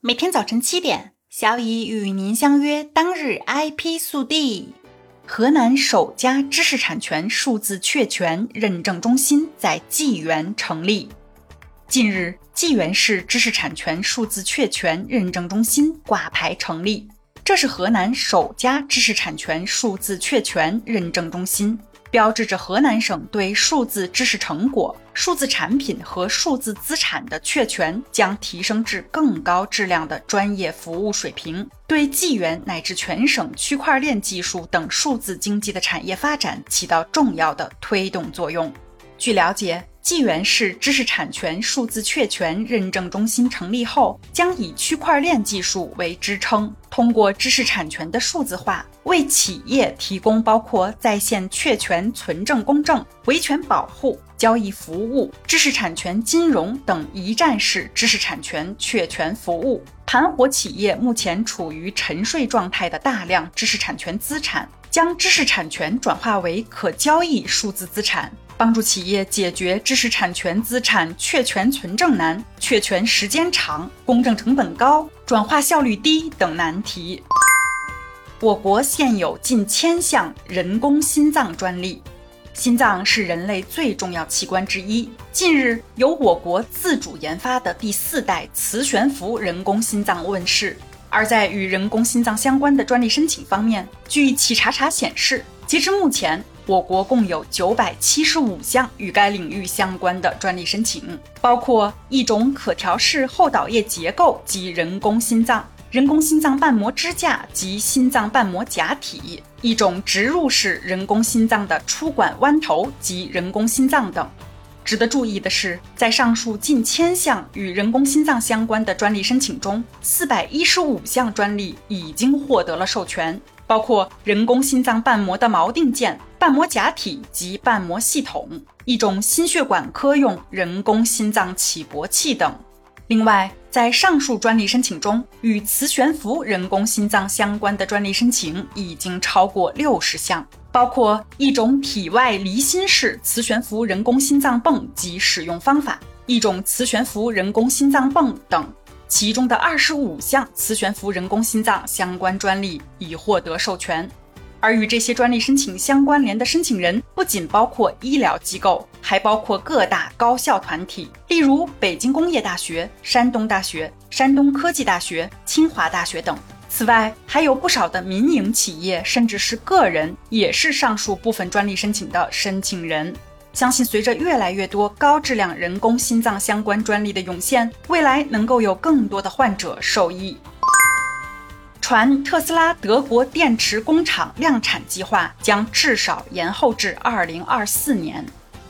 每天早晨七点，小乙与您相约。当日 IP 速递：河南首家知识产权数字确权认证中心在济源成立。近日，济源市知识产权数字确权认证中心挂牌成立，这是河南首家知识产权数字确权认证中心。标志着河南省对数字知识成果、数字产品和数字资产的确权将提升至更高质量的专业服务水平，对纪元乃至全省区块链技术等数字经济的产业发展起到重要的推动作用。据了解。济源市知识产权数字确权认证中心成立后，将以区块链技术为支撑，通过知识产权的数字化，为企业提供包括在线确权存证公证、维权保护、交易服务、知识产权金融等一站式知识产权确权服务，盘活企业目前处于沉睡状态的大量知识产权资产，将知识产权转化为可交易数字资产。帮助企业解决知识产权资产确权存证难、确权时间长、公证成本高、转化效率低等难题。我国现有近千项人工心脏专利，心脏是人类最重要器官之一。近日，由我国自主研发的第四代磁悬浮人工心脏问世。而在与人工心脏相关的专利申请方面，据企查查显示，截至目前。我国共有九百七十五项与该领域相关的专利申请，包括一种可调式后导叶结构及人工心脏、人工心脏瓣膜支架及心脏瓣膜假体、一种植入式人工心脏的出管弯头及人工心脏等。值得注意的是，在上述近千项与人工心脏相关的专利申请中，四百一十五项专利已经获得了授权。包括人工心脏瓣膜的锚定件、瓣膜假体及瓣膜系统，一种心血管科用人工心脏起搏器等。另外，在上述专利申请中，与磁悬浮人工心脏相关的专利申请已经超过六十项，包括一种体外离心式磁悬浮人工心脏泵及使用方法，一种磁悬浮人工心脏泵等。其中的二十五项磁悬浮人工心脏相关专利已获得授权，而与这些专利申请相关联的申请人不仅包括医疗机构，还包括各大高校团体，例如北京工业大学、山东大学、山东科技大学、清华大学等。此外，还有不少的民营企业，甚至是个人，也是上述部分专利申请的申请人。相信随着越来越多高质量人工心脏相关专利的涌现，未来能够有更多的患者受益。传特斯拉德国电池工厂量产计划将至少延后至二零二四年。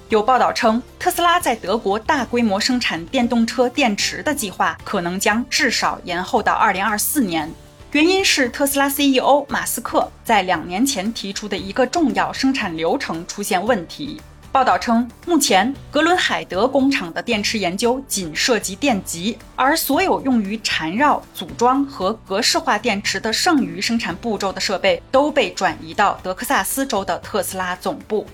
有报道称，特斯拉在德国大规模生产电动车电池的计划可能将至少延后到二零二四年。原因是特斯拉 CEO 马斯克在两年前提出的一个重要生产流程出现问题。报道称，目前格伦海德工厂的电池研究仅涉及电极，而所有用于缠绕、组装和格式化电池的剩余生产步骤的设备都被转移到德克萨斯州的特斯拉总部。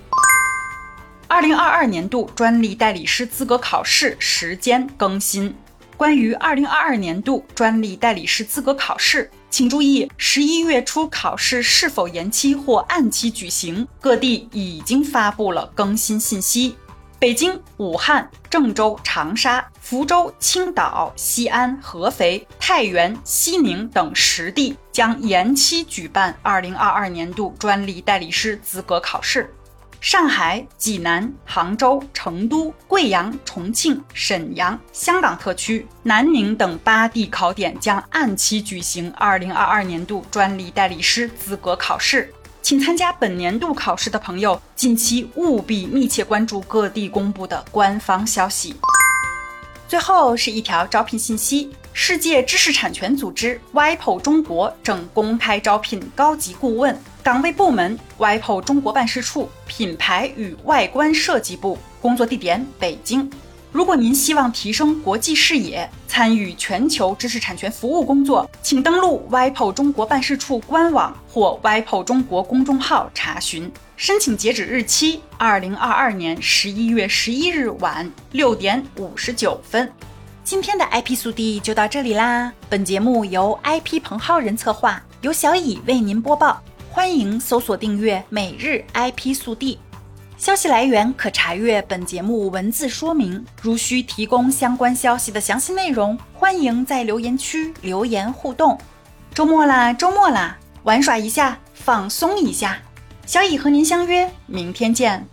二零二二年度专利代理师资格考试时间更新。关于二零二二年度专利代理师资格考试。请注意，十一月初考试是否延期或按期举行？各地已经发布了更新信息。北京、武汉、郑州、长沙、福州、青岛、西安、合肥、太原、西宁等十地将延期举办二零二二年度专利代理师资格考试。上海、济南、杭州、成都、贵阳、重庆、沈阳、香港特区、南宁等八地考点将按期举行2022年度专利代理师资格考试。请参加本年度考试的朋友，近期务必密切关注各地公布的官方消息。最后是一条招聘信息：世界知识产权组织 WIPO 中国正公开招聘高级顾问。岗位部门：WIPO 中国办事处品牌与外观设计部，工作地点北京。如果您希望提升国际视野，参与全球知识产权服务工作，请登录 WIPO 中国办事处官网或 WIPO 中国公众号查询。申请截止日期：二零二二年十一月十一日晚六点五十九分。今天的 IP 速递就到这里啦。本节目由 IP 彭浩人策划，由小乙为您播报。欢迎搜索订阅每日 IP 速递。消息来源可查阅本节目文字说明。如需提供相关消息的详细内容，欢迎在留言区留言互动。周末啦，周末啦，玩耍一下，放松一下。小乙和您相约明天见。